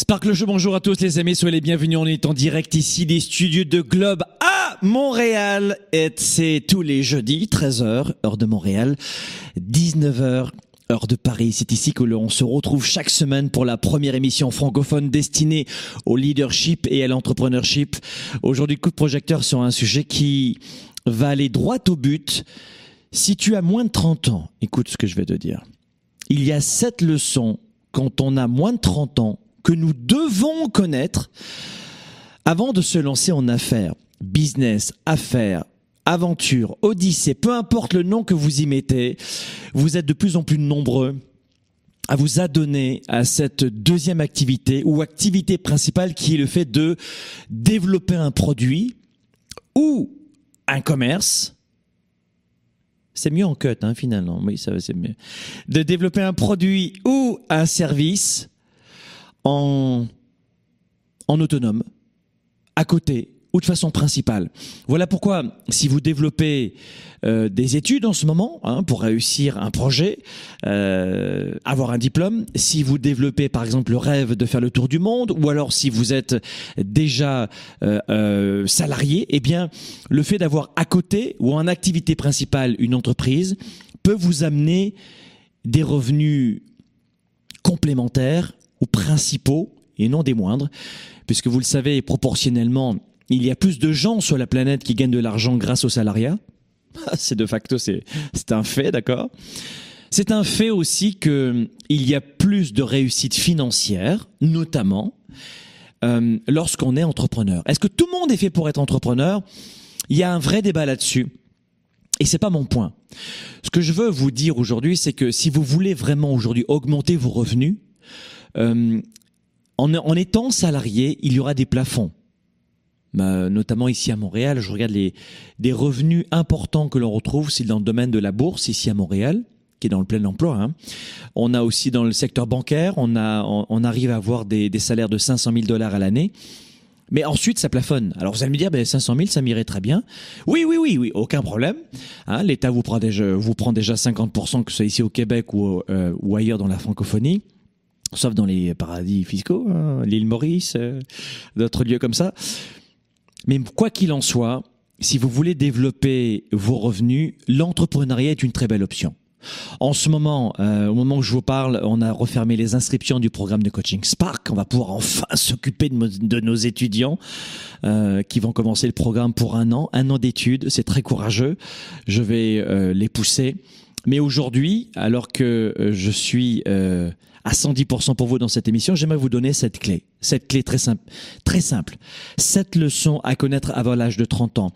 Sparkle Show, bonjour à tous les amis, soyez les bienvenus. On est en direct ici des studios de Globe à Montréal. Et c'est tous les jeudis, 13h, heure de Montréal, 19h. Heure de Paris, c'est ici que l'on se retrouve chaque semaine pour la première émission francophone destinée au leadership et à l'entrepreneurship. Aujourd'hui, coup de projecteur sur un sujet qui va aller droit au but. Si tu as moins de 30 ans, écoute ce que je vais te dire. Il y a sept leçons quand on a moins de 30 ans que nous devons connaître avant de se lancer en affaires, business, affaires, aventure, odyssée, peu importe le nom que vous y mettez, vous êtes de plus en plus nombreux à vous adonner à cette deuxième activité ou activité principale qui est le fait de développer un produit ou un commerce. C'est mieux en cut, hein, finalement. Oui, ça c'est mieux. De développer un produit ou un service en, autonome, à côté ou de façon principale. Voilà pourquoi, si vous développez euh, des études en ce moment hein, pour réussir un projet, euh, avoir un diplôme, si vous développez par exemple le rêve de faire le tour du monde, ou alors si vous êtes déjà euh, salarié, eh bien, le fait d'avoir à côté ou en activité principale une entreprise peut vous amener des revenus complémentaires ou principaux et non des moindres, puisque vous le savez, proportionnellement, il y a plus de gens sur la planète qui gagnent de l'argent grâce au salariat. C'est de facto, c'est un fait, d'accord? C'est un fait aussi que il y a plus de réussite financière, notamment euh, lorsqu'on est entrepreneur. Est-ce que tout le monde est fait pour être entrepreneur? Il y a un vrai débat là-dessus. Et c'est pas mon point. Ce que je veux vous dire aujourd'hui, c'est que si vous voulez vraiment aujourd'hui augmenter vos revenus, euh, en, étant salarié, il y aura des plafonds. Bah, notamment ici à Montréal, je regarde les revenus importants que l'on retrouve, c'est dans le domaine de la bourse ici à Montréal, qui est dans le plein emploi. Hein. On a aussi dans le secteur bancaire, on arrive à avoir des, salaires de 500 000 dollars à l'année. Mais ensuite, ça plafonne. Alors vous allez me dire, ben 500 000, ça m'irait très bien. Oui, oui, oui, oui, aucun problème. Hein, L'État vous prend déjà, vous prend déjà 50%, que ce soit ici au Québec ou, euh, ou ailleurs dans la francophonie sauf dans les paradis fiscaux, hein, l'île Maurice, euh, d'autres lieux comme ça. Mais quoi qu'il en soit, si vous voulez développer vos revenus, l'entrepreneuriat est une très belle option. En ce moment, euh, au moment où je vous parle, on a refermé les inscriptions du programme de coaching Spark. On va pouvoir enfin s'occuper de, nos étudiants euh, qui vont commencer le programme pour un an, un an d'études. C'est très courageux. Je vais euh, les pousser. Mais aujourd'hui, alors que euh, je suis euh, à 110% pour vous dans cette émission, j'aimerais vous donner cette clé. Cette clé très simple. Très simple. Cette leçon à connaître avant l'âge de 30 ans.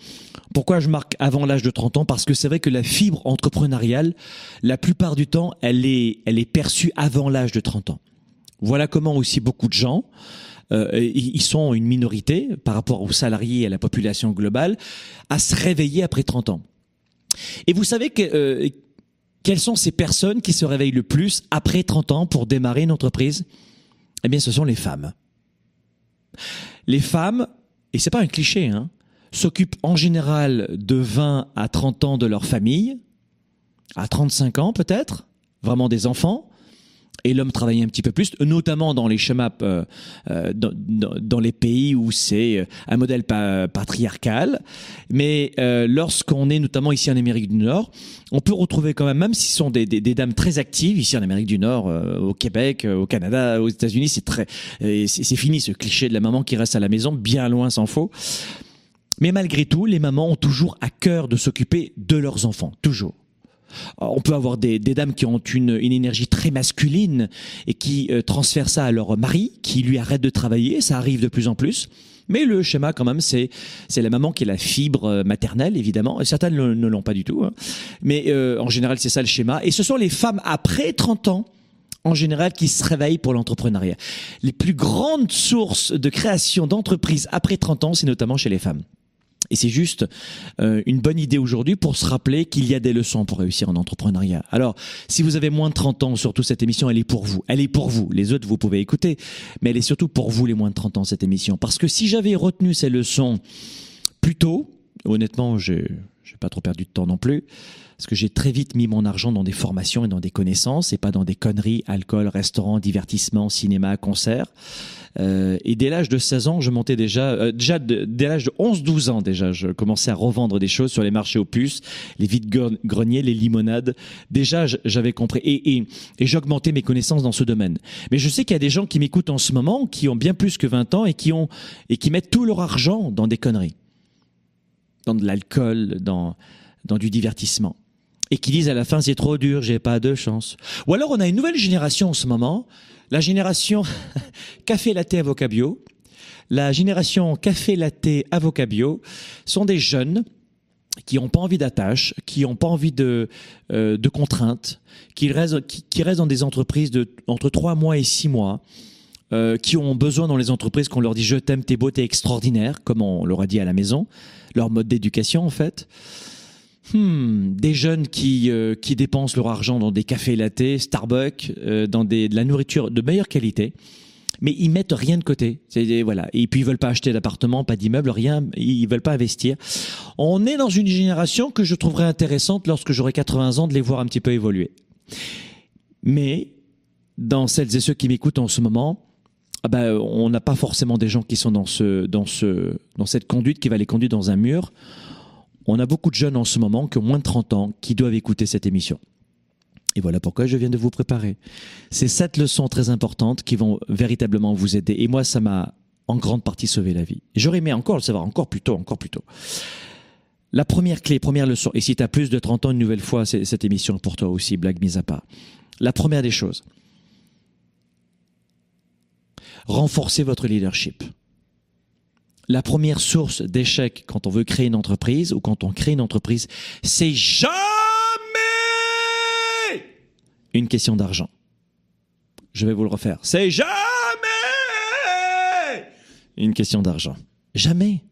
Pourquoi je marque avant l'âge de 30 ans? Parce que c'est vrai que la fibre entrepreneuriale, la plupart du temps, elle est, elle est perçue avant l'âge de 30 ans. Voilà comment aussi beaucoup de gens, euh, ils sont une minorité par rapport aux salariés et à la population globale, à se réveiller après 30 ans. Et vous savez que euh, quelles sont ces personnes qui se réveillent le plus après 30 ans pour démarrer une entreprise? Eh bien, ce sont les femmes. Les femmes, et c'est pas un cliché, hein, s'occupent en général de 20 à 30 ans de leur famille, à 35 ans peut-être, vraiment des enfants, et l'homme travaillait un petit peu plus, notamment dans les schémas, euh, euh, dans, dans, les pays où c'est euh, un modèle pa patriarcal. Mais euh, lorsqu'on est notamment ici en Amérique du Nord, on peut retrouver quand même, même si ce sont des, des, des, dames très actives ici en Amérique du Nord, euh, au Québec, au Canada, aux États-Unis, c'est très, c'est fini ce cliché de la maman qui reste à la maison, bien loin s'en faut. Mais malgré tout, les mamans ont toujours à cœur de s'occuper de leurs enfants, toujours. On peut avoir des, dames qui ont une, énergie très masculine et qui euh, transfèrent ça à leur mari, qui lui arrête de travailler, ça arrive de plus en plus. Mais le schéma, quand même, c'est c'est la maman qui est la fibre euh, maternelle, évidemment. Certaines ne, l'ont pas du tout. Hein. Mais euh, en général, c'est ça le schéma. Et ce sont les femmes après 30 ans en général qui se réveillent pour l'entrepreneuriat. Les plus grandes sources de création d'entreprises après 30 ans, c'est notamment chez les femmes. Et c'est juste euh, une bonne idée aujourd'hui pour se rappeler qu'il y a des leçons pour réussir en entrepreneuriat. Alors, si vous avez moins de 30 ans, surtout cette émission, elle est pour vous. Elle est pour vous. Les autres, vous pouvez écouter. Mais elle est surtout pour vous, les moins de 30 ans, cette émission. Parce que si j'avais retenu ces leçons plus tôt, honnêtement, j'ai pas trop perdu de temps non plus parce que j'ai très vite mis mon argent dans des formations et dans des connaissances et pas dans des conneries, alcool, restaurant, divertissement, cinéma, concert. Euh, et dès l'âge de 16 ans, je montais déjà, euh, déjà dès l'âge de 11-12 ans déjà, je commençais à revendre des choses sur les marchés aux puces, les vides greniers, les limonades. Déjà, j'avais compris et, et, et j'augmentais mes connaissances dans ce domaine. Mais je sais qu'il y a des gens qui m'écoutent en ce moment, qui ont bien plus que 20 ans et qui mettent tout leur argent dans des conneries, dans de l'alcool, dans du divertissement et qui disent à la fin c'est trop dur, j'ai pas de chance. Ou alors on a une nouvelle génération en ce moment, la génération café latte avocat bio. La génération café latte avocat bio sont des jeunes qui n'ont pas envie d'attache, qui n'ont pas envie de, euh, de contraintes, qui restent, qui, restent dans des entreprises de entre trois mois et six mois, euh, qui ont besoin dans les entreprises qu'on leur dit je t'aime, t'es beau, t'es extraordinaire, comme on leur a dit à la maison, leur mode d'éducation en fait hmm, des jeunes qui euh, qui dépensent leur argent dans des cafés latés, Starbucks, euh, dans des, de la nourriture de meilleure qualité, mais ils mettent rien de côté. Voilà. Et puis ils veulent pas acheter d'appartement, pas d'immeuble, rien. Ils veulent pas investir. On est dans une génération que je trouverais intéressante lorsque j'aurai 80 ans de les voir un petit peu évoluer. Mais dans celles et ceux qui m'écoutent en ce moment, ah ben, on n'a pas forcément des gens qui sont dans ce dans ce dans cette conduite qui va les conduire dans un mur on a beaucoup de jeunes en ce moment qui ont moins de 30 ans qui doivent écouter cette émission. Et voilà pourquoi je viens de vous préparer. C'est cette leçon très importante qui vont véritablement vous aider. Et moi, ça m'a en grande partie sauvé la vie. J'aurais aimé encore le savoir, encore plus tôt, encore plus tôt. La première clé, première leçon, et si tu as plus de 30 ans, une nouvelle fois, cette émission pour toi aussi, blague mise à part. La première des choses, renforcez votre leadership la première source d'échec quand on veut créer une entreprise ou quand on crée une entreprise, c'est jamais une question d'argent. Je vais vous le refaire. C'est jamais une question d'argent. Jamais.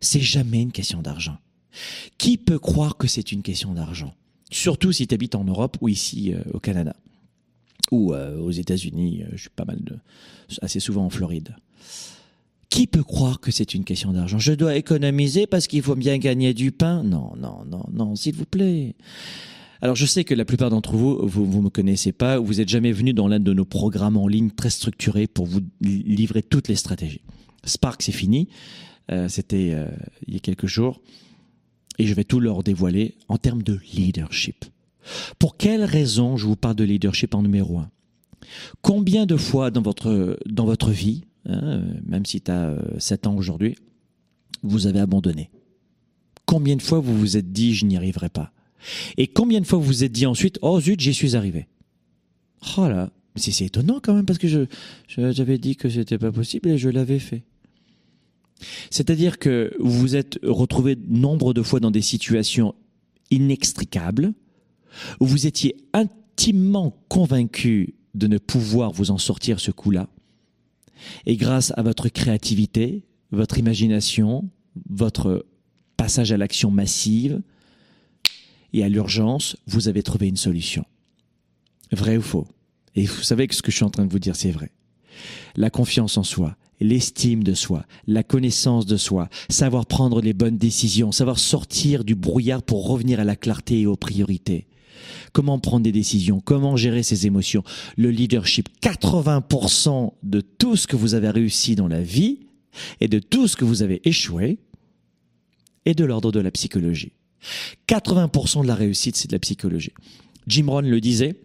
C'est jamais une question d'argent. Qui peut croire que c'est une question d'argent? Surtout si tu habites en Europe ou ici euh, au Canada ou euh, aux États-Unis. Euh, je suis pas mal de, assez souvent en Floride. Qui peut croire que c'est une question d'argent? Je dois économiser parce qu'il faut bien gagner du pain? Non, non, non, non, s'il vous plaît. Alors je sais que la plupart d'entre vous, vous, vous me connaissez pas, vous êtes jamais venu dans l'un de nos programmes en ligne très structurés pour vous livrer toutes les stratégies. Spark, c'est fini. Euh, C'était euh, il y a quelques jours. Et je vais tout leur dévoiler en termes de leadership. Pour quelle raison je vous parle de leadership en numéro un? Combien de fois dans votre, dans votre vie, Hein, même si tu as 7 ans aujourd'hui, vous avez abandonné. Combien de fois vous vous êtes dit je n'y arriverai pas? Et combien de fois vous vous êtes dit ensuite oh zut j'y suis arrivé? Oh là, c'est étonnant quand même parce que je j'avais dit que c'était pas possible et je l'avais fait. C'est-à-dire que vous vous êtes retrouvé nombre de fois dans des situations inextricables où vous étiez intimement convaincu de ne pouvoir vous en sortir ce coup-là et grâce à votre créativité, votre imagination, votre passage à l'action massive et à l'urgence, vous avez trouvé une solution. Vrai ou faux? Et vous savez que ce que je suis en train de vous dire, c'est vrai. La confiance en soi, l'estime de soi, la connaissance de soi, savoir prendre les bonnes décisions, savoir sortir du brouillard pour revenir à la clarté et aux priorités comment prendre des décisions, comment gérer ses émotions, le leadership. 80% de tout ce que vous avez réussi dans la vie et de tout ce que vous avez échoué est de l'ordre de la psychologie. 80% de la réussite, c'est de la psychologie. Jim Rohn le disait,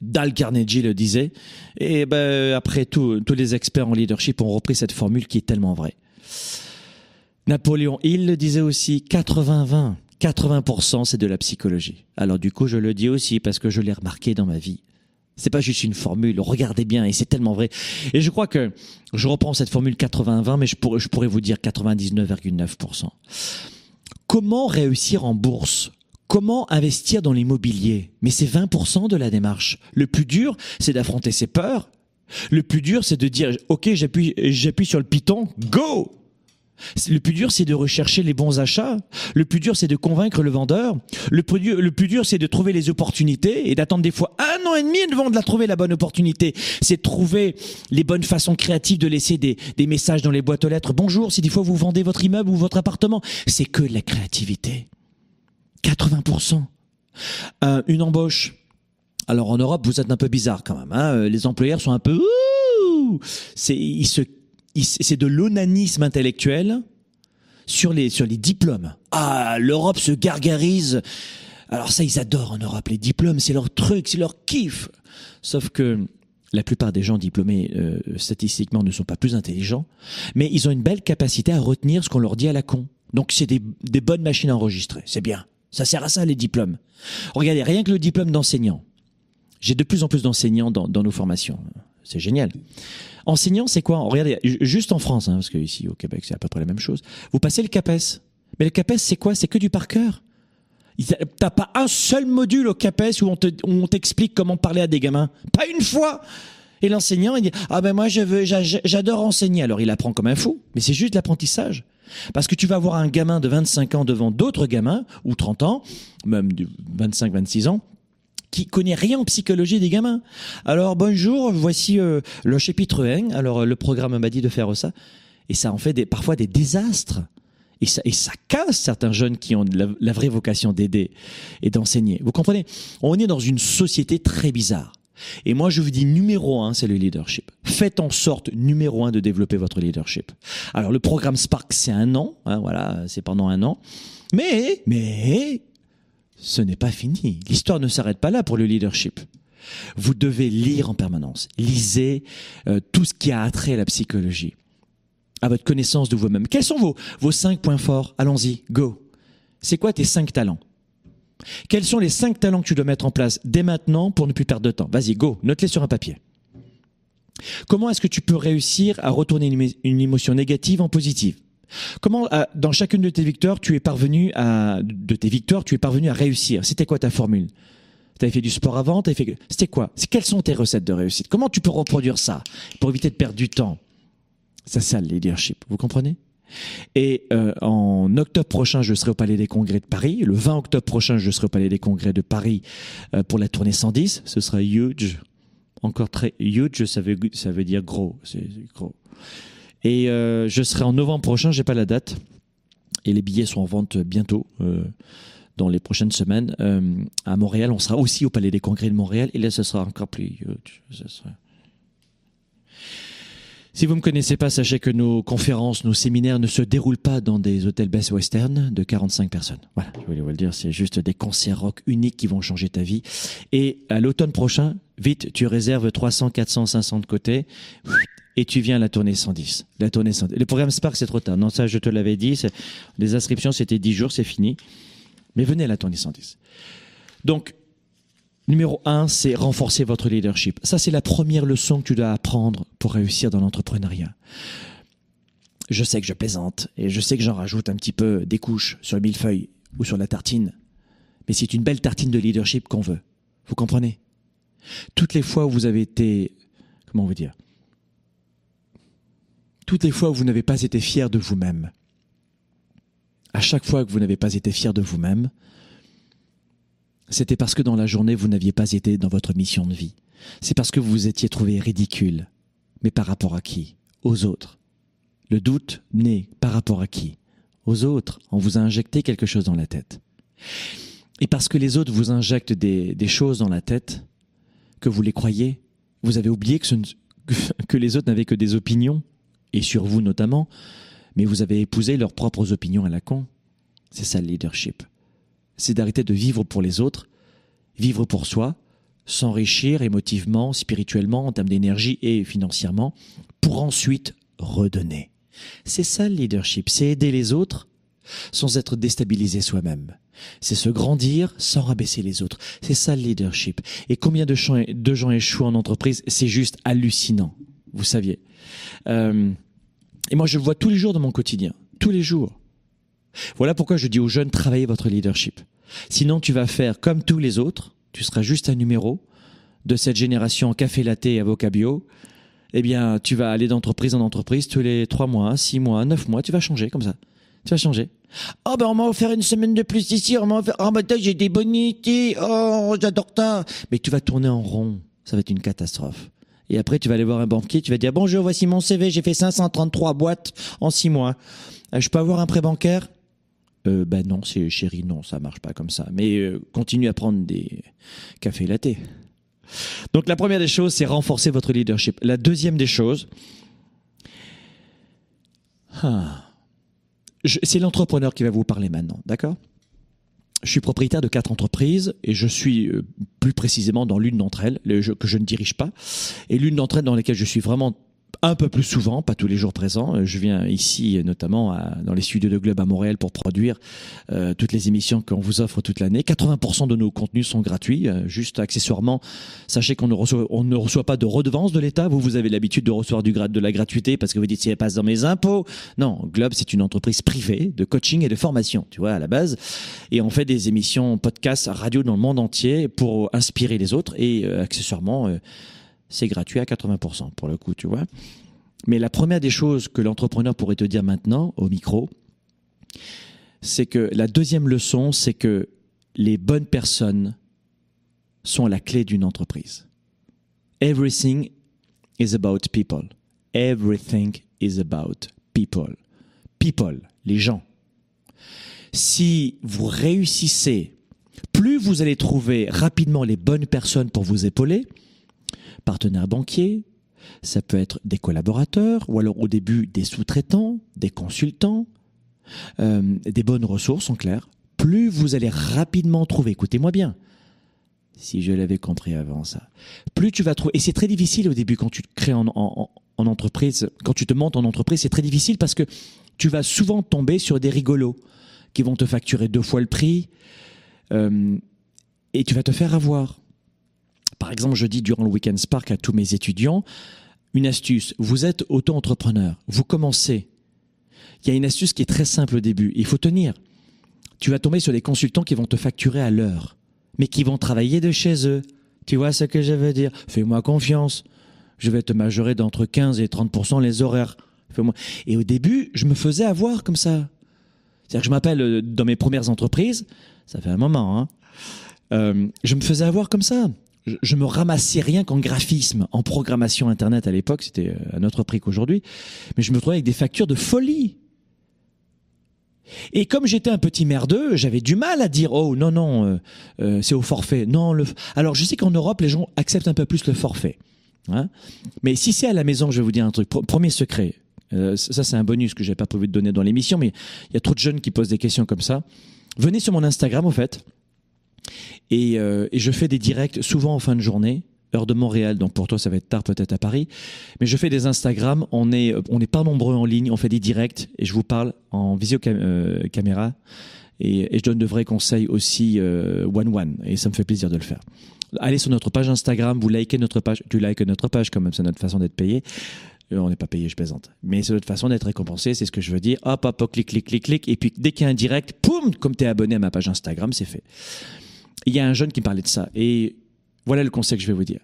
Dal Carnegie le disait, et ben, après tout, tous les experts en leadership ont repris cette formule qui est tellement vraie. Napoléon Hill le disait aussi 80-20. 80% c'est de la psychologie. Alors du coup, je le dis aussi parce que je l'ai remarqué dans ma vie. C'est pas juste une formule, regardez bien, et c'est tellement vrai. Et je crois que je reprends cette formule 80-20, mais je pourrais, vous dire 99,9%. Comment réussir en bourse? Comment investir dans l'immobilier? Mais c'est 20% de la démarche. Le plus dur, c'est d'affronter ses peurs. Le plus dur, c'est de dire, OK, j'appuie, j'appuie sur le piton, go! Le plus dur, c'est de rechercher les bons achats. Le plus dur, c'est de convaincre le vendeur. Le plus dur, c'est de trouver les opportunités et d'attendre des fois un an et demi avant de la trouver la bonne opportunité. C'est de trouver les bonnes façons créatives de laisser des, des messages dans les boîtes aux lettres. Bonjour, si des fois vous vendez votre immeuble ou votre appartement. C'est que de la créativité. 80%. Euh, une embauche. Alors en Europe, vous êtes un peu bizarre quand même. Hein les employeurs sont un peu... C'est, ils se c'est de l'onanisme intellectuel sur les, sur les diplômes. Ah, l'Europe se gargarise. Alors ça, ils adorent en Europe les diplômes, c'est leur truc, c'est leur kiff. Sauf que la plupart des gens diplômés euh, statistiquement ne sont pas plus intelligents, mais ils ont une belle capacité à retenir ce qu'on leur dit à la con. Donc c'est des, des bonnes machines à enregistrer, c'est bien. Ça sert à ça les diplômes. Regardez, rien que le diplôme d'enseignant. J'ai de plus en plus d'enseignants dans, dans nos formations. C'est génial. Enseignant, c'est quoi? Regardez, juste en France, hein, parce que ici au Québec, c'est à peu près la même chose. Vous passez le CAPES. Mais le CAPES, c'est quoi? C'est que du par cœur. T'as pas un seul module au CAPES où on t'explique comment parler à des gamins. Pas une fois Et l'enseignant, il dit Ah ben moi, j'adore enseigner. Alors il apprend comme un fou, mais c'est juste l'apprentissage. Parce que tu vas avoir un gamin de 25 ans devant d'autres gamins, ou 30 ans, même de 25, 26 ans, qui connaît rien en psychologie des gamins. Alors bonjour, voici euh, le chapitre 1. Alors le programme m'a dit de faire ça. Et ça en fait des, parfois des désastres. Et ça, et ça casse certains jeunes qui ont la, la vraie vocation d'aider et d'enseigner. Vous comprenez? On est dans une société très bizarre. Et moi, je vous dis numéro un, c'est le leadership. Faites en sorte, numéro un, de développer votre leadership. Alors, le programme Spark, c'est un an, hein, voilà, c'est pendant un an. Mais, mais, ce n'est pas fini. L'histoire ne s'arrête pas là pour le leadership. Vous devez lire en permanence. Lisez euh, tout ce qui a attrait à la psychologie, à votre connaissance de vous-même. Quels sont vos, vos cinq points forts? Allons-y, go. C'est quoi tes cinq talents? Quels sont les cinq talents que tu dois mettre en place dès maintenant pour ne plus perdre de temps? Vas-y, go, note-les sur un papier. Comment est-ce que tu peux réussir à retourner une émotion négative en positive? Comment, euh, dans chacune de tes victoires, tu es parvenu à, de tes victoires, tu es parvenu à réussir? C'était quoi ta formule? Tu avais fait du sport avant, t'avais fait, c'était quoi? Quelles sont tes recettes de réussite? Comment tu peux reproduire ça pour éviter de perdre du temps? C'est ça le leadership, vous comprenez? Et euh, en octobre prochain, je serai au Palais des Congrès de Paris. Le 20 octobre prochain, je serai au Palais des Congrès de Paris euh, pour la tournée 110. Ce sera huge, encore très huge. Ça veut ça veut dire gros, c'est gros. Et euh, je serai en novembre prochain, j'ai pas la date. Et les billets sont en vente bientôt, euh, dans les prochaines semaines. Euh, à Montréal, on sera aussi au Palais des Congrès de Montréal. Et là, ce sera encore plus sera... Si vous me connaissez pas, sachez que nos conférences, nos séminaires ne se déroulent pas dans des hôtels Best Western de 45 personnes. Voilà, je voulais vous le dire, c'est juste des concerts rock uniques qui vont changer ta vie. Et à l'automne prochain, vite, tu réserves 300, 400, 500 de côté et tu viens à la tournée 110. La tournée 110. Le programme Spark, c'est trop tard. Non, ça, je te l'avais dit. Les inscriptions, c'était 10 jours, c'est fini. Mais venez à la tournée 110. Donc, numéro un, c'est renforcer votre leadership. Ça, c'est la première leçon que tu dois apprendre pour réussir dans l'entrepreneuriat. Je sais que je plaisante et je sais que j'en rajoute un petit peu des couches sur le millefeuille ou sur la tartine. Mais c'est une belle tartine de leadership qu'on veut. Vous comprenez? Toutes les fois où vous avez été, comment veut dire, toutes les fois où vous n'avez pas été fier de vous-même, à chaque fois que vous n'avez pas été fier de vous-même, c'était parce que dans la journée, vous n'aviez pas été dans votre mission de vie. C'est parce que vous vous étiez trouvé ridicule. Mais par rapport à qui? Aux autres. Le doute naît par rapport à qui? Aux autres. On vous a injecté quelque chose dans la tête. Et parce que les autres vous injectent des, choses dans la tête, que vous les croyez, vous avez oublié que les autres n'avaient que des opinions et sur vous notamment, mais vous avez épousé leurs propres opinions à la con. C'est ça le leadership. C'est d'arrêter de vivre pour les autres, vivre pour soi, s'enrichir émotivement, spirituellement, en termes d'énergie et financièrement, pour ensuite redonner. C'est ça le leadership, c'est aider les autres sans être déstabilisé soi-même. C'est se grandir sans rabaisser les autres. C'est ça le leadership. Et combien de gens, échouent en entreprise? C'est juste hallucinant. Vous saviez. Euh, et moi, je le vois tous les jours dans mon quotidien. Tous les jours. Voilà pourquoi je dis aux jeunes, travaillez votre leadership. Sinon, tu vas faire comme tous les autres. Tu seras juste un numéro de cette génération café latte et avocat bio. Eh bien, tu vas aller d'entreprise en entreprise tous les trois mois, six mois, neuf mois. Tu vas changer comme ça. Tu vas changer. Oh ben on m'a offert une semaine de plus ici, on m'a oh ben j'ai des bonités, oh j'adore ça. Mais tu vas tourner en rond, ça va être une catastrophe. Et après tu vas aller voir un banquier, tu vas dire bonjour, voici mon CV, j'ai fait 533 boîtes en six mois. Euh, je peux avoir un prêt bancaire? Ben non, c'est chéri, non, ça marche pas comme ça. Mais euh, continue à prendre des cafés latte. Donc la première des choses, c'est renforcer votre leadership. La deuxième des choses, ah, c'est l'entrepreneur qui va vous parler maintenant, d'accord? Je suis propriétaire de quatre entreprises et je suis euh, plus précisément dans l'une d'entre elles que je ne dirige pas. Et l'une d'entre elles dans lesquelles je suis vraiment un peu plus souvent, pas tous les jours présents. Euh, je viens ici notamment dans les studios de Globe à Montréal pour produire euh, toutes les émissions qu'on vous offre toute l'année. 80% de nos contenus sont gratuits. Euh, juste accessoirement, sachez qu'on ne reçoit, on ne reçoit pas de redevance de l'État. Vous, vous avez l'habitude de recevoir du de la gratuité parce que vous dites si elle passe dans mes impôts. Non, Globe, c'est une entreprise privée de coaching et de formation, tu vois, à la base. Et on fait des émissions podcast, radio dans le monde entier pour inspirer les autres et accessoirement c'est gratuit à 80% pour le coup, tu vois. Mais la première des choses que l'entrepreneur pourrait te dire maintenant au micro, c'est que la deuxième leçon, c'est que les bonnes personnes sont la clé d'une entreprise. Everything is about people. Everything is about people. People, les gens. Si vous réussissez, plus vous allez trouver rapidement les bonnes personnes pour vous épauler, partenaires banquiers, ça peut être des collaborateurs, ou alors au début des sous-traitants, des consultants, euh, des bonnes ressources en clair. Plus vous allez rapidement trouver, écoutez-moi bien, si je l'avais compris avant ça, plus tu vas trouver, et c'est très difficile au début quand tu te crées en, entreprise, quand tu te montes en entreprise, c'est très difficile parce que tu vas souvent tomber sur des rigolos qui vont te facturer deux fois le prix, euh, et tu vas te faire avoir. Par exemple, je dis durant le Weekend Spark à tous mes étudiants, une astuce, vous êtes auto-entrepreneur, vous commencez. Il y a une astuce qui est très simple au début, il faut tenir. Tu vas tomber sur des consultants qui vont te facturer à l'heure, mais qui vont travailler de chez eux. Tu vois ce que je veux dire? Fais-moi confiance. Je vais te majorer d'entre 15 et 30% les horaires. Et au début, je me faisais avoir comme ça. C'est-à-dire que je m'appelle euh, dans mes premières entreprises, ça fait un moment, hein, euh, je me faisais avoir comme ça je, me ramassais rien qu'en graphisme, en programmation internet à l'époque, c'était euh, à notre prix qu'aujourd'hui, mais je me trouvais avec des factures de folie. Et comme j'étais un petit merdeux, j'avais du mal à dire oh non non euh, euh, c'est au forfait. Non le alors je sais qu'en Europe les gens acceptent un peu plus le forfait. Hein mais si c'est à la maison, je vais vous dire un truc. Premier secret. ça c'est un bonus que j'ai pas prévu de donner dans l'émission, mais il y a trop de jeunes qui posent des questions comme ça. Venez sur mon Instagram au fait. Euh, et, je fais des directs souvent en fin de journée, heure de Montréal, donc pour toi ça va être tard peut-être à Paris. Mais je fais des Instagram, on n'est on est pas nombreux en ligne, on fait des directs et je vous parle en visio euh, et, je donne de vrais conseils aussi one-one euh, et ça me fait plaisir de le faire. Allez sur notre page Instagram, vous likez notre page, tu likes notre page quand même, c'est notre façon d'être payé. On n'est pas payé, je plaisante. Mais c'est notre façon d'être récompensé, c'est ce que je veux dire. Hop, hop, hop, clic, clic, clic, clic. Et puis dès qu'il y a un direct, poum, comme tu es abonné à ma page Instagram, c'est fait il y a un jeune qui parlait de ça. Et voilà le conseil que je vais vous dire.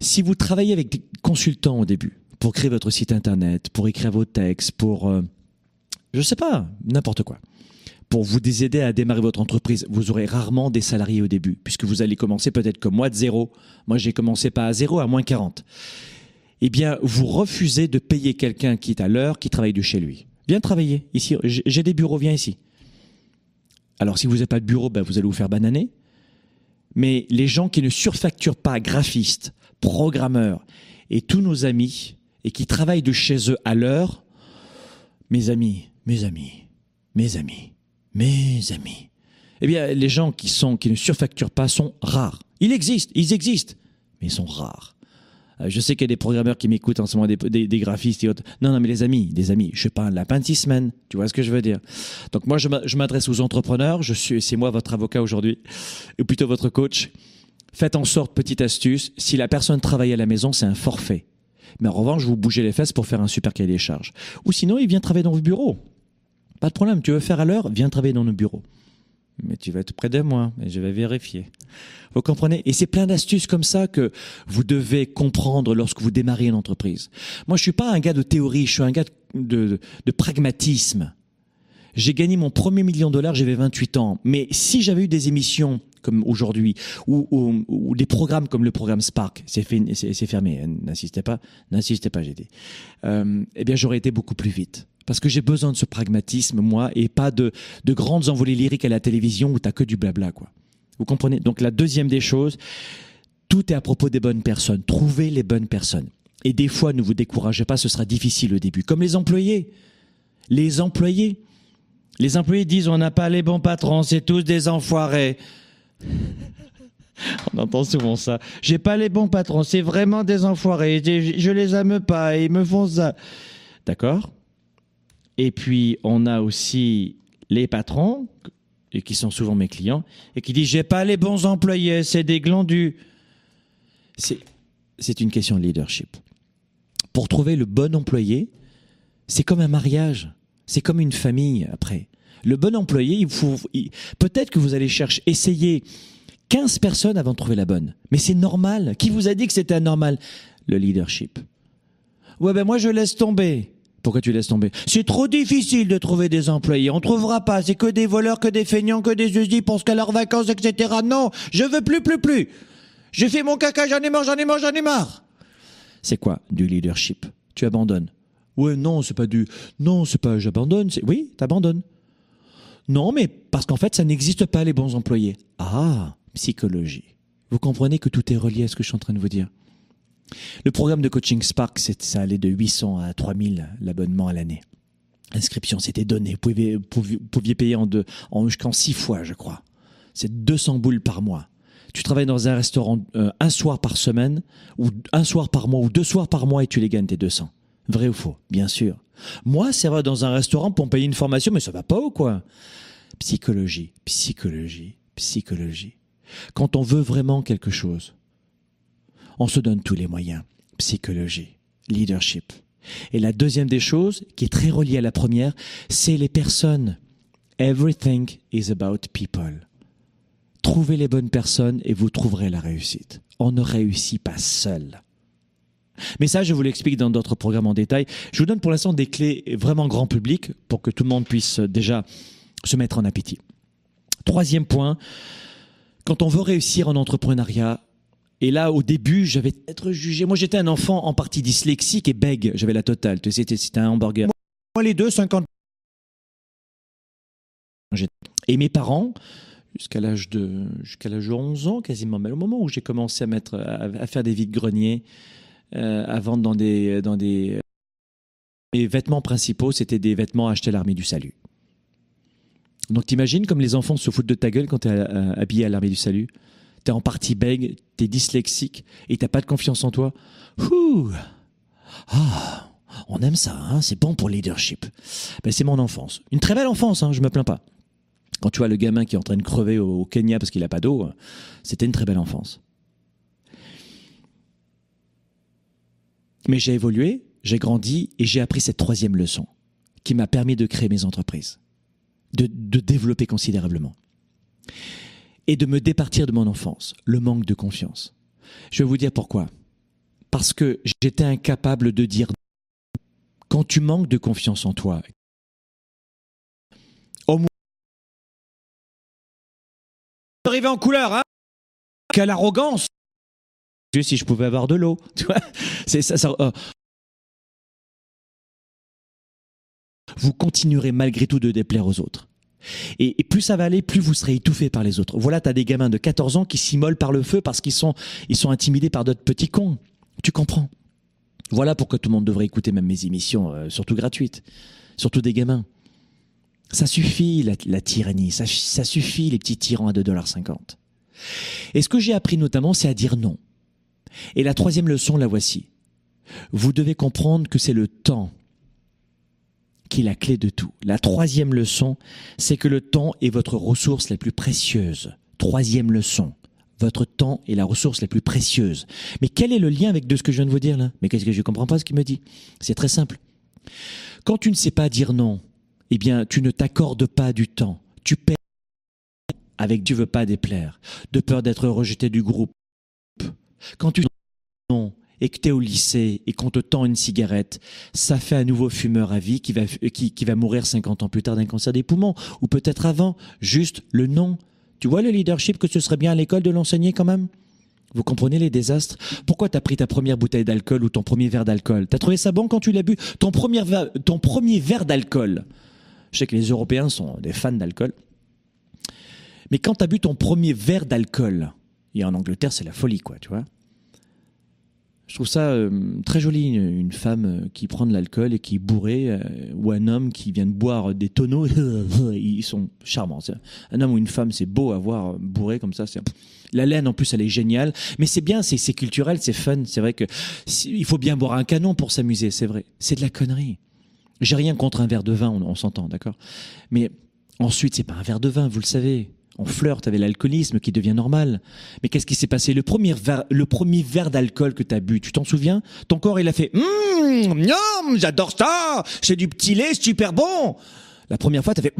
Si vous travaillez avec des consultants au début, pour créer votre site internet, pour écrire vos textes, pour, euh, je sais pas, n'importe quoi, pour vous aider à démarrer votre entreprise, vous aurez rarement des salariés au début, puisque vous allez commencer peut-être comme moi de zéro. Moi, j'ai commencé pas à zéro, à moins 40. Eh bien, vous refusez de payer quelqu'un qui est à l'heure, qui travaille de chez lui. Viens travailler ici. J'ai des bureaux, viens ici. Alors, si vous n'avez pas de bureau, ben, vous allez vous faire bananer mais les gens qui ne surfacturent pas graphistes, programmeurs et tous nos amis et qui travaillent de chez eux à l'heure, mes amis, mes amis, mes amis, mes amis. Eh bien, les gens qui sont qui ne surfacturent pas sont rares. Ils existent, ils existent, mais ils sont rares. Euh, Je sais qu'il y a des programmeurs qui m'écoutent en ce moment, des, graphistes et autres. Non, non, mais les amis, des amis, je suis pas un lapin six semaines. Tu vois ce que je veux dire? Donc moi, je m'adresse aux entrepreneurs. Je suis, c'est moi votre avocat aujourd'hui, ou plutôt votre coach. Faites en sorte, petite astuce, si la personne travaille à la maison, c'est un forfait. Mais en revanche, vous bougez les fesses pour faire un super cahier des charges. Ou sinon, il vient travailler dans vos bureaux. Pas de problème, tu veux faire à l'heure, viens travailler dans nos bureaux. Mais tu vas être près de moi et je vais vérifier. Vous comprenez? Et c'est plein d'astuces comme ça que vous devez comprendre lorsque vous démarrez une entreprise. Moi, je suis pas un gars de théorie, je suis un gars de, pragmatisme. J'ai gagné mon premier million de dollars, j'avais 28 ans. Mais si j'avais eu des émissions comme aujourd'hui, ou, des programmes comme le programme Spark, c'est fermé, hein, n'insistez pas, n'insistez pas, j'ai dit. Euh, eh bien, j'aurais été beaucoup plus vite. Parce que j'ai besoin de ce pragmatisme, moi, et pas de, de grandes envolées lyriques à la télévision où t'as que du blabla, quoi. Vous comprenez? Donc la deuxième des choses, tout est à propos des bonnes personnes. Trouvez les bonnes personnes. Et des fois, ne vous découragez pas, ce sera difficile au début. Comme les employés. Les employés. Les employés disent on n'a pas les bons patrons, c'est tous des enfoirés. On entend souvent ça. J'ai pas les bons patrons, c'est vraiment des enfoirés. Je, je les aime pas, ils me font ça. D'accord? Et puis, on a aussi les patrons, et qui sont souvent mes clients, et qui disent j'ai pas les bons employés, c'est des glandus. C'est, une question de leadership. Pour trouver le bon employé, c'est comme un mariage. C'est comme une famille après. Le bon employé, il faut, peut-être que vous allez chercher, essayer 15 personnes avant de trouver la bonne. Mais c'est normal. Qui vous a dit que c'était anormal? Le leadership. Ouais, ben moi je laisse tomber. Pourquoi tu laisses tomber? C'est trop difficile de trouver des employés. On trouvera pas. C'est que des voleurs, que des feignants, que des usines ce qu'à leurs vacances, etc. Non, je veux plus, plus, plus. J'ai fait mon caca, j'en ai marre, j'en ai marre, j'en ai marre. C'est quoi? Du leadership Tu abandonnes. Ouais, non, c'est pas du. Non, c'est pas j'abandonne. C'est oui, t'abandonnes. Non, mais parce qu'en fait, ça n'existe pas les bons employés. Ah, psychologie. Vous comprenez que tout est relié à ce que je suis en train de vous dire. Le programme de coaching Spark, ça allait de 800 à 3000 l'abonnement à l'année. L'inscription, c'était donné. Vous pouviez, payer en jusqu'en six fois, je crois. C'est 200 boules par mois. Tu travailles dans un restaurant euh, un soir par semaine, ou un soir par mois, ou deux soirs par mois, et tu les gagnes tes 200. Vrai ou faux? Bien sûr. Moi, c'est vrai, dans un restaurant pour payer une formation, mais ça va pas ou quoi? Psychologie, psychologie, psychologie. Quand on veut vraiment quelque chose, on se donne tous les moyens. Psychologie, leadership. Et la deuxième des choses, qui est très reliée à la première, c'est les personnes. Everything is about people. Trouvez les bonnes personnes et vous trouverez la réussite. On ne réussit pas seul. Mais ça, je vous l'explique dans d'autres programmes en détail. Je vous donne pour l'instant des clés vraiment grand public pour que tout le monde puisse euh, déjà se mettre en appétit. Troisième point, quand on veut réussir en entrepreneuriat, et là, au début, j'avais être jugé. Moi, j'étais un enfant en partie dyslexique et bègue. J'avais la totale. Tu sais, C'était c'était un hamburger. Moi, les deux, 50. Et mes parents, jusqu'à l'âge de, jusqu'à l'âge de 11 ans, quasiment, mais au moment où j'ai commencé à mettre, à, à faire des vides-greniers, euh, à vendre dans des, dans des, mes vêtements principaux, c'était des vêtements achetés à l'armée du salut. Donc t'imagines comme les enfants se foutent de ta gueule quand t'es euh, habillé à l'armée du salut? T'es en partie bègue, t'es dyslexique et t'as pas de confiance en toi. Ouh. Ah, on aime ça, hein c'est bon pour le leadership. Ben, c'est mon enfance. Une très belle enfance, hein, je me plains pas. Quand tu vois le gamin qui est en train de crever au, Kenya parce qu'il a pas d'eau, c'était une très belle enfance. Mais j'ai évolué, j'ai grandi et j'ai appris cette troisième leçon qui m'a permis de créer mes entreprises, de développer considérablement et de me départir de mon enfance, le manque de confiance. Je vais vous dire pourquoi. Parce que j'étais incapable de dire quand tu manques de confiance en toi. Au moins, arrivé en couleur, hein Quelle arrogance si je pouvais avoir de l'eau, tu vois C'est ça. euh. Vous continuerez malgré tout de déplaire aux autres. Et, et, plus ça va aller, plus vous serez étouffé par les autres. Voilà, t'as des gamins de 14 ans qui s'immolent par le feu parce qu'ils sont, ils sont intimidés par d'autres petits cons. Tu comprends? Voilà pourquoi tout le monde devrait écouter même mes émissions, euh, surtout gratuites, surtout des gamins. Ça suffit la, la tyrannie, ça, ça, suffit les petits tyrans à 2,50$. Et ce que j'ai appris notamment, c'est à dire non. Et la troisième leçon, la voici. Vous devez comprendre que c'est le temps qui est la clé de tout. La troisième leçon, c'est que le temps est votre ressource la plus précieuse. Troisième leçon. Votre temps est la ressource la plus précieuse. Mais quel est le lien avec de ce que je viens de vous dire là? Mais qu'est-ce que je ne comprends pas ce qu'il me dit? C'est très simple. Quand tu ne sais pas dire non, eh bien, tu ne t'accordes pas du temps. Tu perds avec Dieu veut pas déplaire, de peur d'être rejeté du groupe. Quand tu non et que tu es au lycée et qu'on te tend une cigarette, ça fait un nouveau fumeur à vie qui va, qui, qui va mourir 50 ans plus tard d'un cancer des poumons, ou peut-être avant, juste le nom. Tu vois le leadership que ce serait bien à l'école de l'enseigner quand même? Vous comprenez les désastres? Pourquoi t'as pris ta première bouteille d'alcool ou ton premier verre d'alcool? T'as trouvé ça bon quand tu l'as bu? Ton premier, ton premier verre d'alcool. Je sais que les Européens sont des fans d'alcool. Mais quand t'as bu ton premier verre d'alcool, et en Angleterre c'est la folie quoi, tu vois je trouve ça euh, très joli, une, femme euh, qui prend de l'alcool et qui est bourrée, euh, ou un homme qui vient de boire des tonneaux. ils sont charmants. Un homme ou une femme, c'est beau à voir bourré comme ça. La laine, en plus, elle est géniale. Mais c'est bien, c'est culturel, c'est fun. C'est vrai que il faut bien boire un canon pour s'amuser, c'est vrai. C'est de la connerie. J'ai rien contre un verre de vin, on, on s'entend, d'accord? Mais ensuite, c'est pas un verre de vin, vous le savez on flirte avec l'alcoolisme qui devient normal. Mais qu'est-ce qui s'est passé? Le premier verre, le premier verre d'alcool que tu as bu, tu t'en souviens? Ton corps il a fait hum, j'adore ça, c'est du petit lait super bon. La première fois tu as fait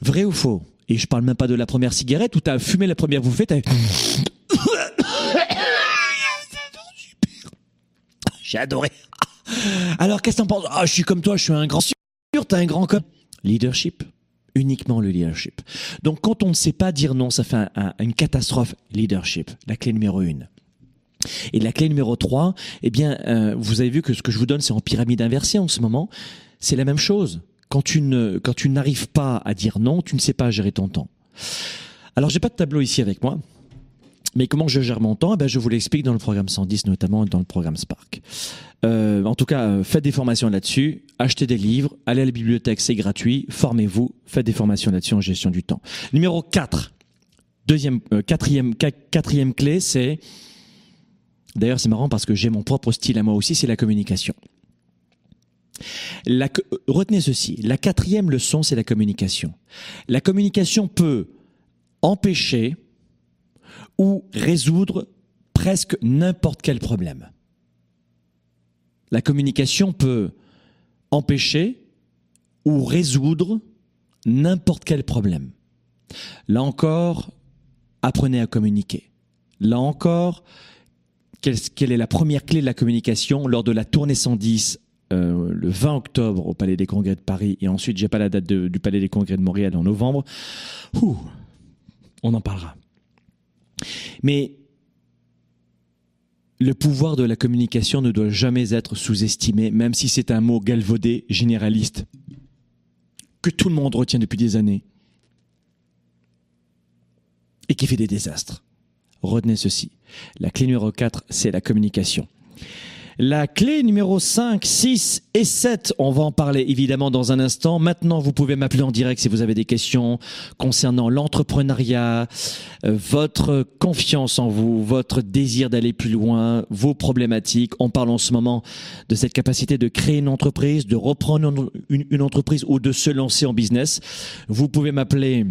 Vrai ou faux? Et je parle même pas de la première cigarette où tu as fumé la première bouffée, t'as J'ai adoré. Alors qu'est-ce que t'en penses? Ah, je suis comme toi, je suis un grand sûr, t'as un grand cop. Leadership uniquement le leadership. Donc quand on ne sait pas dire non, ça fait une catastrophe. Leadership, la clé numéro une. Et la clé numéro trois, eh bien, euh, vous avez vu que ce que je vous donne, c'est en pyramide inversée en ce moment. C'est la même chose. Quand tu quand tu n'arrives pas à dire non, tu ne sais pas gérer ton temps. Alors, j'ai pas de tableau ici avec moi. Mais comment je gère mon temps? Eh ben, Je vous l'explique dans le programme 110, notamment dans le programme Spark. Euh, en tout cas, euh, faites des formations là-dessus, achetez des livres, allez à la bibliothèque, c'est gratuit, formez-vous, faites des formations là-dessus en gestion du temps. Numéro 4, deuxième, euh, quatrième, quatrième clé, c'est... D'ailleurs, c'est marrant parce que j'ai mon propre style à moi aussi, c'est la communication. La, retenez ceci, la quatrième leçon, c'est la communication. La communication peut empêcher ou résoudre presque n'importe quel problème. La communication peut empêcher ou résoudre n'importe quel problème. Là encore, apprenez à communiquer. Là encore, quelle, est la première clé de la communication lors de la tournée 110 euh, le 20 octobre au Palais des Congrès de Paris et ensuite j'ai pas la date du Palais des Congrès de Montréal en novembre. on en parlera. Mais le pouvoir de la communication ne doit jamais être sous-estimé, même si c'est un mot galvaudé, généraliste, que tout le monde retient depuis des années et qui fait des désastres. Retenez ceci. La clé numéro 4, c'est la communication. La clé numéro 5, 6 et 7, on va en parler évidemment dans un instant. Maintenant, vous pouvez m'appeler en direct si vous avez des questions concernant l'entrepreneuriat, euh, votre confiance en vous, votre désir d'aller plus loin, vos problématiques. On parle en ce moment de cette capacité de créer une entreprise, de reprendre une, une entreprise ou de se lancer en business. Vous pouvez m'appeler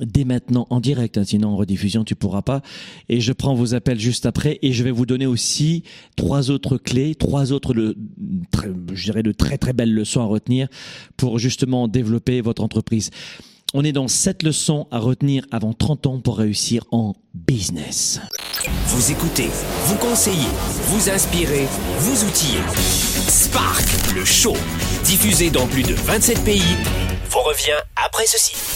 dès maintenant en direct, hein, sinon en rediffusion tu pourras pas. Et je prends vos appels juste après et je vais vous donner aussi trois autres clés, trois autres, le, je dirais de très très belles leçons à retenir pour justement développer votre entreprise. On est dans sept leçons à retenir avant 30 ans pour réussir en business. Vous écoutez, vous conseillez, vous inspirez, vous outillez. Spark, le show, diffusé dans plus de 27 pays, vous revient après ceci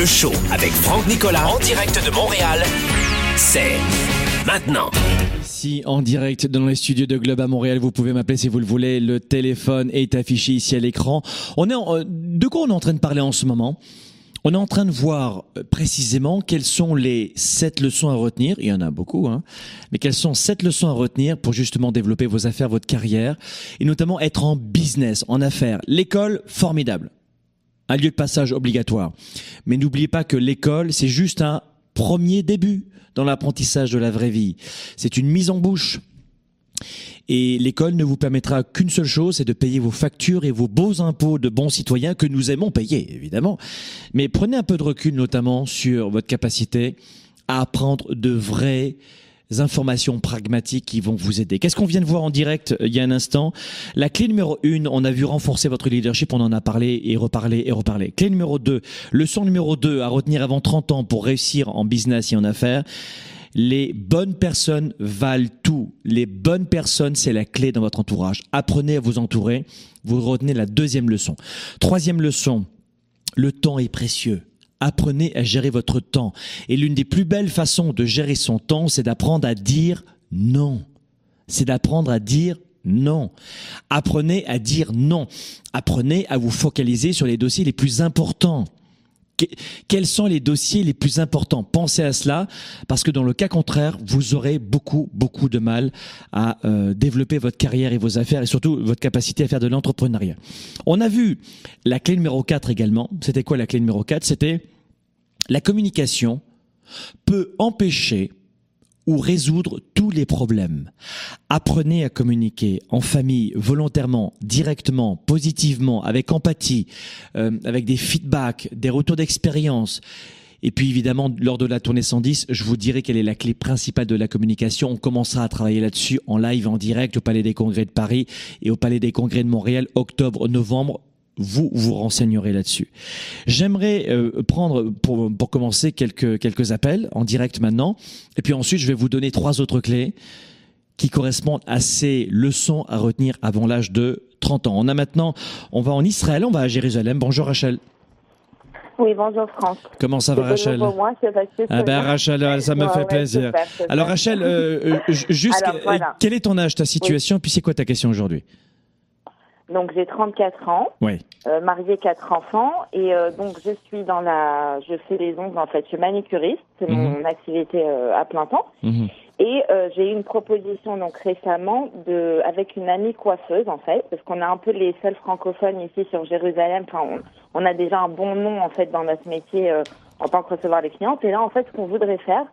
Le show avec Franck Nicolas en direct de Montréal, c'est maintenant. Ici en direct dans les studios de Globe à Montréal, vous pouvez m'appeler si vous le voulez. Le téléphone est affiché ici à l'écran. On est en- euh, de quoi on est en train de parler en ce moment? On est en train de voir euh, précisément quelles sont les sept leçons à retenir. Il y en a beaucoup, hein. Mais quelles sont sept leçons à retenir pour justement développer vos affaires, votre carrière et notamment être en business, en affaires. L'école, formidable un lieu de passage obligatoire. Mais n'oubliez pas que l'école, c'est juste un premier début dans l'apprentissage de la vraie vie. C'est une mise en bouche. Et l'école ne vous permettra qu'une seule chose, c'est de payer vos factures et vos beaux impôts de bons citoyens que nous aimons payer, évidemment. Mais prenez un peu de recul, notamment sur votre capacité à apprendre de vraies informations pragmatiques qui vont vous aider. Qu'est-ce qu'on vient de voir en direct euh, il y a un instant? La clé numéro une, on a vu renforcer votre leadership, on en a parlé et reparlé et reparlé. Clé numéro deux, leçon numéro deux à retenir avant 30 ans pour réussir en business et en affaires. Les bonnes personnes valent tout. Les bonnes personnes, c'est la clé dans votre entourage. Apprenez à vous entourer. Vous retenez la deuxième leçon. Troisième leçon, le temps est précieux. Apprenez à gérer votre temps. Et l'une des plus belles façons de gérer son temps, c'est d'apprendre à dire non. C'est d'apprendre à dire non. Apprenez à dire non. Apprenez à vous focaliser sur les dossiers les plus importants. Que- Quels sont les dossiers les plus importants? Pensez à cela, parce que dans le cas contraire, vous aurez beaucoup, beaucoup de mal à euh, développer votre carrière et vos affaires, et surtout votre capacité à faire de l'entrepreneuriat. On a vu la clé numéro 4 également. C'était quoi la clé numéro 4 C'était la communication peut empêcher ou résoudre tous les problèmes. Apprenez à communiquer en famille, volontairement, directement, positivement, avec empathie, euh, avec des feedbacks, des retours d'expérience. Et puis évidemment, lors de la tournée 110, je vous dirai quelle est la clé principale de la communication. On commencera à travailler là-dessus en live, en direct au Palais des Congrès de Paris et au Palais des Congrès de Montréal, octobre, novembre. Vous vous renseignerez là-dessus. J'aimerais euh, prendre pour, pour commencer quelques, quelques appels en direct maintenant. Et puis ensuite, je vais vous donner trois autres clés qui correspondent à ces leçons à retenir avant l'âge de 30 ans. On a maintenant, on va en Israël, on va à Jérusalem. Bonjour Rachel. Oui, bonjour Franck. Comment ça va Rachel moi, Ah ben bien. Rachel, ça me Ouais, fait ouais, plaisir. super, super. Alors Rachel, euh, euh, ju- juste, Alors, voilà. quel est ton âge, ta situation, puis c'est quoi ta question aujourd'hui? Donc j'ai 34 ans, Oui. euh, mariée, quatre enfants, et euh, donc je suis dans la, je fais les ongles en fait, je suis manicuriste, c'est mon activité euh, à plein temps, Mhm. et euh, j'ai eu une proposition donc récemment de, avec une amie coiffeuse en fait, parce qu'on a un peu les seuls francophones ici sur Jérusalem, enfin on, on a déjà un bon nom en fait dans notre métier euh, en tant que recevoir les clientes, et là en fait ce qu'on voudrait faire,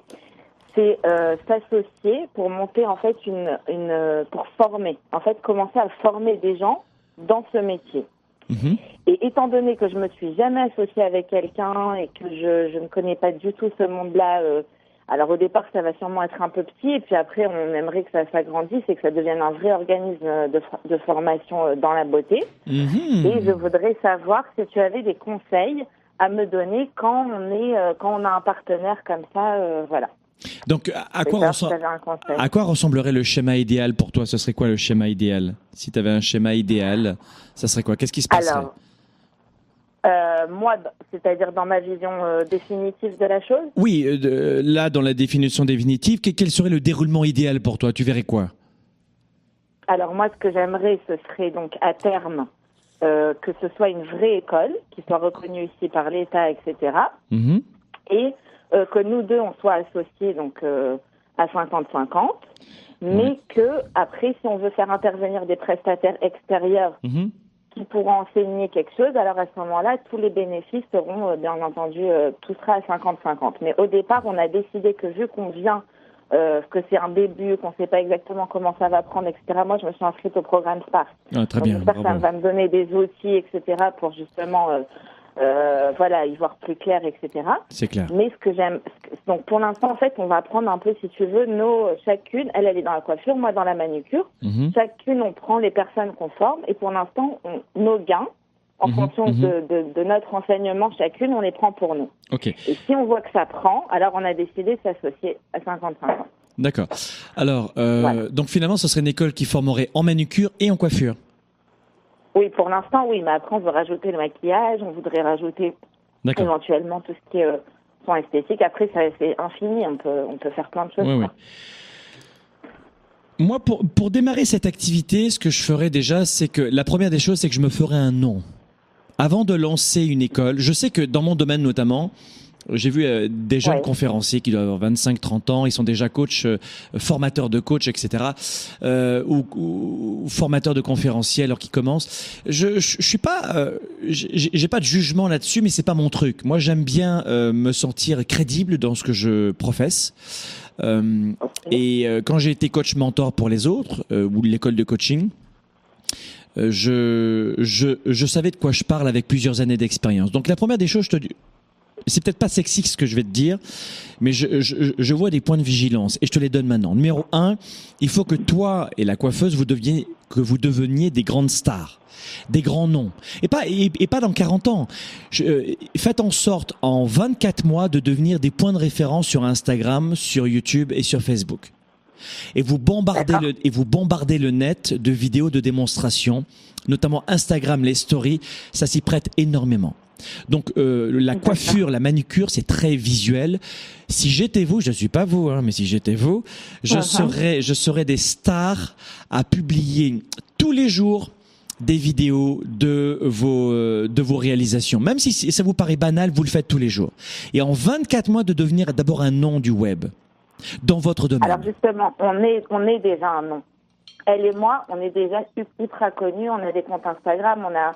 c'est euh, s'associer pour monter en fait une, une pour former, en fait commencer à former des gens dans ce métier. Mhm. Et étant donné que je me suis jamais associée avec quelqu'un et que je, je ne connais pas du tout ce monde-là, euh, alors au départ ça va sûrement être un peu petit et puis après on aimerait que ça s'agrandisse et que ça devienne un vrai organisme de, for- de formation euh, dans la beauté. Mhm. Et je voudrais savoir si tu avais des conseils à me donner quand on est euh, quand on a un partenaire comme ça, euh, voilà. Donc à quoi, ça, à ressemblerait le schéma idéal pour toi? Ce serait quoi le schéma idéal? Si tu avais un schéma idéal, ça serait quoi? Qu'est-ce qui se passerait? Alors, euh, moi, c'est-à-dire dans ma vision euh, définitive de la chose, Oui, euh, là, dans la définition définitive, que- quel serait le déroulement idéal pour toi? Tu verrais quoi? Alors moi, ce que j'aimerais, ce serait donc à terme que ce soit une vraie école, qui soit reconnue ici par l'État, etc. Et euh, que nous deux, on soit associés donc euh, à 50-50. Mais Ouais. que après, si on veut faire intervenir des prestataires extérieurs Mhm. qui pourront enseigner quelque chose, alors à ce moment-là, tous les bénéfices seront, euh, bien entendu, tout sera à 50-50. Mais au départ, on a décidé que vu qu'on vient, euh, que c'est un début, qu'on ne sait pas exactement comment ça va prendre, etc. Moi, je me suis inscrite au programme Spark. Ah, très Donc, bien. j'espère que ça va me donner des outils, etc. pour justement, euh, euh, voilà, y voir plus clair, etc. C'est clair. Mais ce que j'aime, donc pour l'instant, en fait, on va prendre un peu, si tu veux, nos chacune. Elle, elle est dans la coiffure, moi dans la manicure. Mhm. Chacune, on prend les personnes qu'on forme et pour l'instant, nos gains, en Mhm, fonction mhm. de, de, de notre enseignement, chacune, on les prend pour nous. Ok, Et si on voit que ça prend, alors on a décidé de s'associer à 55 ans. d'accord. Alors, euh, Voilà. donc finalement, ce serait une école qui formerait en manucure et en coiffure. Oui, pour l'instant, oui, mais après, on veut rajouter le maquillage, on voudrait rajouter éventuellement tout ce qui est euh, soins esthétiques. Après, ça, c'est infini, on peut, on peut faire plein de choses. Ouais. quoi. Moi, pour, pour démarrer cette activité, ce que je ferais déjà, c'est que la première des choses, c'est que je me ferais un nom. Avant de lancer une école, je sais que dans mon domaine notamment, j'ai vu euh, des jeunes Ouais. conférenciers qui doivent avoir 25-30 ans, ils sont déjà coachs, euh, formateurs de coachs, etc. Euh, ou, ou- formateurs de conférenciers alors qu'ils commencent. Je, je, je suis pas, euh, j'ai pas de jugement là-dessus, mais c'est pas mon truc. Moi, j'aime bien euh, me sentir crédible dans ce que je professe. Euh, Ok. et euh, quand j'ai été coach mentor pour les autres, euh, ou l'école de coaching, euh, je, je, je savais de quoi je parle avec plusieurs années d'expérience. Donc la première des choses, je te dis, c'est peut-être pas sexy ce que je vais te dire, mais je, je, je vois des points de vigilance et je te les donne maintenant. Numéro un, il faut que toi et la coiffeuse vous deveniez, que vous deveniez des grandes stars, des grands noms, et pas et, et pas dans 40 ans. Je- euh, faites en sorte en 24 mois de devenir des points de référence sur Instagram, sur YouTube et sur Facebook. Et vous bombardez le et vous bombardez le net de vidéos de démonstration, notamment Instagram, les stories, ça s'y prête énormément. Donc euh, la coiffure, la manucure, c'est très visuel. Si j'étais vous, je suis pas vous, hein, mais si j'étais vous, je Mhm. serais, je serais des stars à publier tous les jours des vidéos de vos euh, de vos réalisations. Même si ça vous paraît banal, vous le faites tous les jours. Et en 24 mois de devenir d'abord un nom du web dans votre domaine. Alors justement, on est, on est déjà un nom. Elle et moi, on est déjà ultra connus. On a des comptes Instagram, on a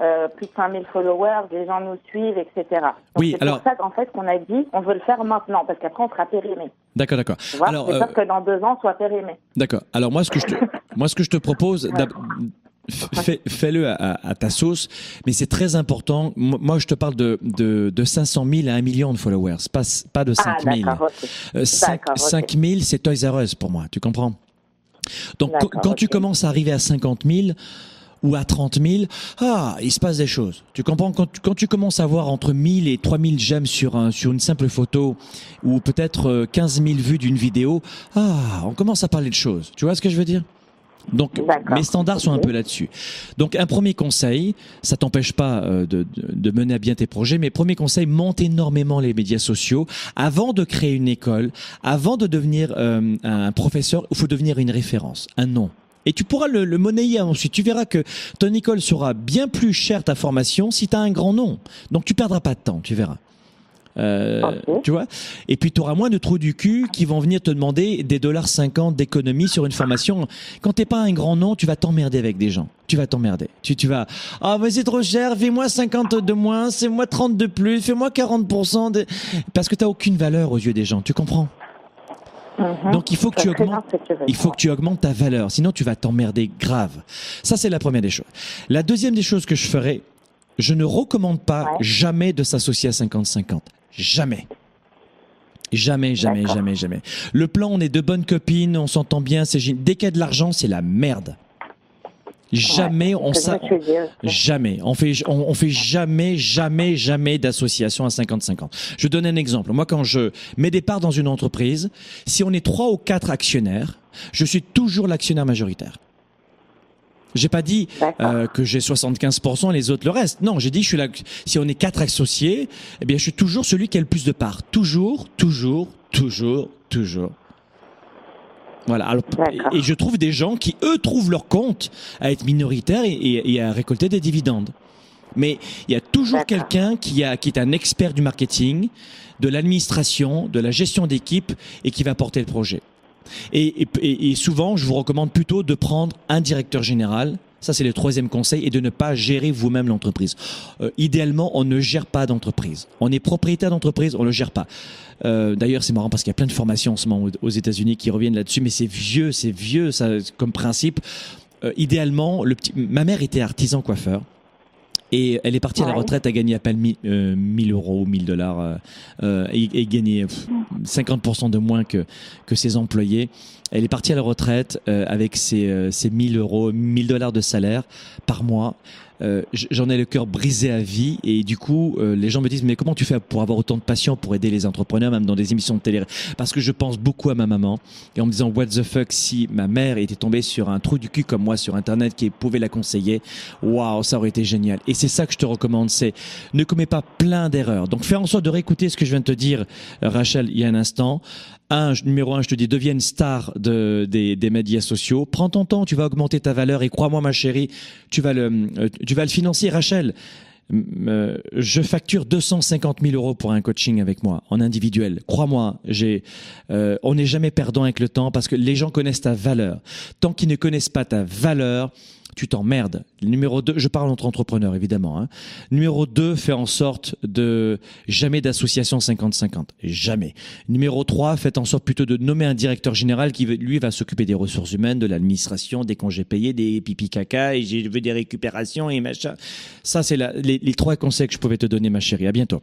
euh, plus de 5000 followers, les gens nous suivent, etc. Donc, Oui, c'est alors- pour ça qu'en fait, qu'on a dit, on veut le faire maintenant, parce qu'après, on sera périmé. D'accord, d'accord. Vois Alors, euh, que dans deux ans, on soit périmé. D'accord. Alors moi, ce que je te, moi, ce que je te propose, fais- fais-le à, à ta sauce, mais c'est très important. Moi, je te parle de, de, de 500 000 à 1 million de followers, pas, pas de 5 Ah, 000. d'accord, ok. Euh, 5, D'accord, ok. 5 000, c'est Toys R Us pour moi, tu comprends? Donc, quand, quand tu commences à arriver à 50 000 ou à 30 000, ah, il se passe des choses. Tu comprends quand tu, quand tu commences à voir entre 1000 et 3000 j'aime sur, un, sur une simple photo ou peut-être euh, 15 000 vues d'une vidéo, ah, on commence à parler de choses. Tu vois ce que je veux dire? Donc mes standards sont un peu là-dessus. Donc un premier conseil, ça t'empêche pas euh, de mener à bien tes projets, mais premier conseil, monte énormément les médias sociaux. Avant de créer une école, avant de devenir euh, un professeur, il faut devenir une référence, un nom. Et tu pourras le, le monnayer ensuite. Tu verras que ton école sera bien plus chère ta formation si tu as un grand nom. Donc tu perdras pas de temps, tu verras. Euh. Tu vois? Et puis tu auras moins de trous du cul qui vont venir te demander des dollars 50 d'économie sur une formation. Quand t'es pas un grand nom, tu vas t'emmerder avec des gens. Tu vas t'emmerder. Tu, tu vas, ah, mais c'est trop cher, fais-moi 50 de moins, c'est moi 30 de plus, fais-moi 40% de... Parce que t'as aucune valeur aux yeux des gens. Tu comprends? Mhm. Donc il faut que tu augmentes, il faut que tu augmentes ta valeur, sinon tu vas t'emmerder grave. Ça c'est la première des choses. La deuxième des choses que je ferai, je ne recommande pas Ouais. jamais de s'associer à 50-50. Jamais. Jamais, jamais, jamais, jamais. Le plan, on est deux bonnes copines, on s'entend bien, c'est. Dès qu'il y a de l'argent, c'est la merde. Jamais on dire. Jamais. On fait, on, on fait jamais, jamais, jamais d'association à 50-50. Je donne un exemple. Moi, quand je mets des parts dans une entreprise, si on est trois ou quatre actionnaires, je suis toujours l'actionnaire majoritaire. J'ai pas dit euh, que j'ai 75% et les autres le reste. Non, j'ai dit je suis là. Si on est quatre associés, eh bien, je suis toujours celui qui a le plus de parts. Toujours, toujours, toujours, toujours. Voilà. Alors, et, je trouve des gens qui, eux, trouvent leur compte à être minoritaires et, et- et à récolter des dividendes. Mais il y a toujours quelqu'un qui, a, qui est un expert du marketing, de l'administration, de la gestion d'équipe et qui va porter le projet. Et, et- et- et souvent, je vous recommande plutôt de prendre un directeur général Ça, c'est le troisième conseil, et de ne pas gérer vous-même l'entreprise. Euh, idéalement, on ne gère pas d'entreprise. On est propriétaire d'entreprise, on ne le gère pas. Euh, D'ailleurs, c'est marrant parce qu'il y a plein de formations en ce moment aux États-Unis qui reviennent là-dessus, mais c'est vieux, c'est vieux ça, comme principe. Euh, idéalement, le petit... ma mère était artisan coiffeur. Et elle est partie à la retraite à gagner à peine 1000, euh, 1000 euros, 1000 dollars, euh, euh, et, et gagner pff, 50% de moins que, que ses employés. Elle est partie à la retraite euh, avec ses, euh, ses 1000 euros, 1000 dollars de salaire par mois. Euh, J'en ai le cœur brisé à vie et du coup, euh, les gens me disent mais comment tu fais pour avoir autant de passion pour aider les entrepreneurs, même dans des émissions de télé? Parce que je pense beaucoup à ma maman et en me disant what the fuck si ma mère était tombée sur un trou du cul comme moi sur internet qui pouvait la conseiller, waouh, ça aurait été génial. Et c'est ça que je te recommande, c'est ne commets pas plein d'erreurs. Donc fais en sorte de réécouter ce que je viens de te dire, Rachel, il y a un instant. Un, numéro un, je te dis, deviens une star de, des, des médias sociaux. Prends ton temps, tu vas augmenter ta valeur et crois-moi, ma chérie, tu vas le, euh, tu vas le financer, Rachel. Euh, je facture 250 000 euros pour un coaching avec moi en individuel. Crois-moi, j'ai, euh, on n'est jamais perdant avec le temps parce que les gens connaissent ta valeur. Tant qu'ils ne connaissent pas ta valeur, tu t'emmerdes. Numéro 2, je parle entre entrepreneurs évidemment. Hein. Numéro 2, fais en sorte de jamais d'association 50-50. Jamais. Numéro 3, faites en sorte plutôt de nommer un directeur général qui lui va s'occuper des ressources humaines, de l'administration, des congés payés, des pipi caca et j'ai veux des récupérations et machin. Ça, c'est les, les trois conseils que je pouvais te donner, ma chérie. À bientôt.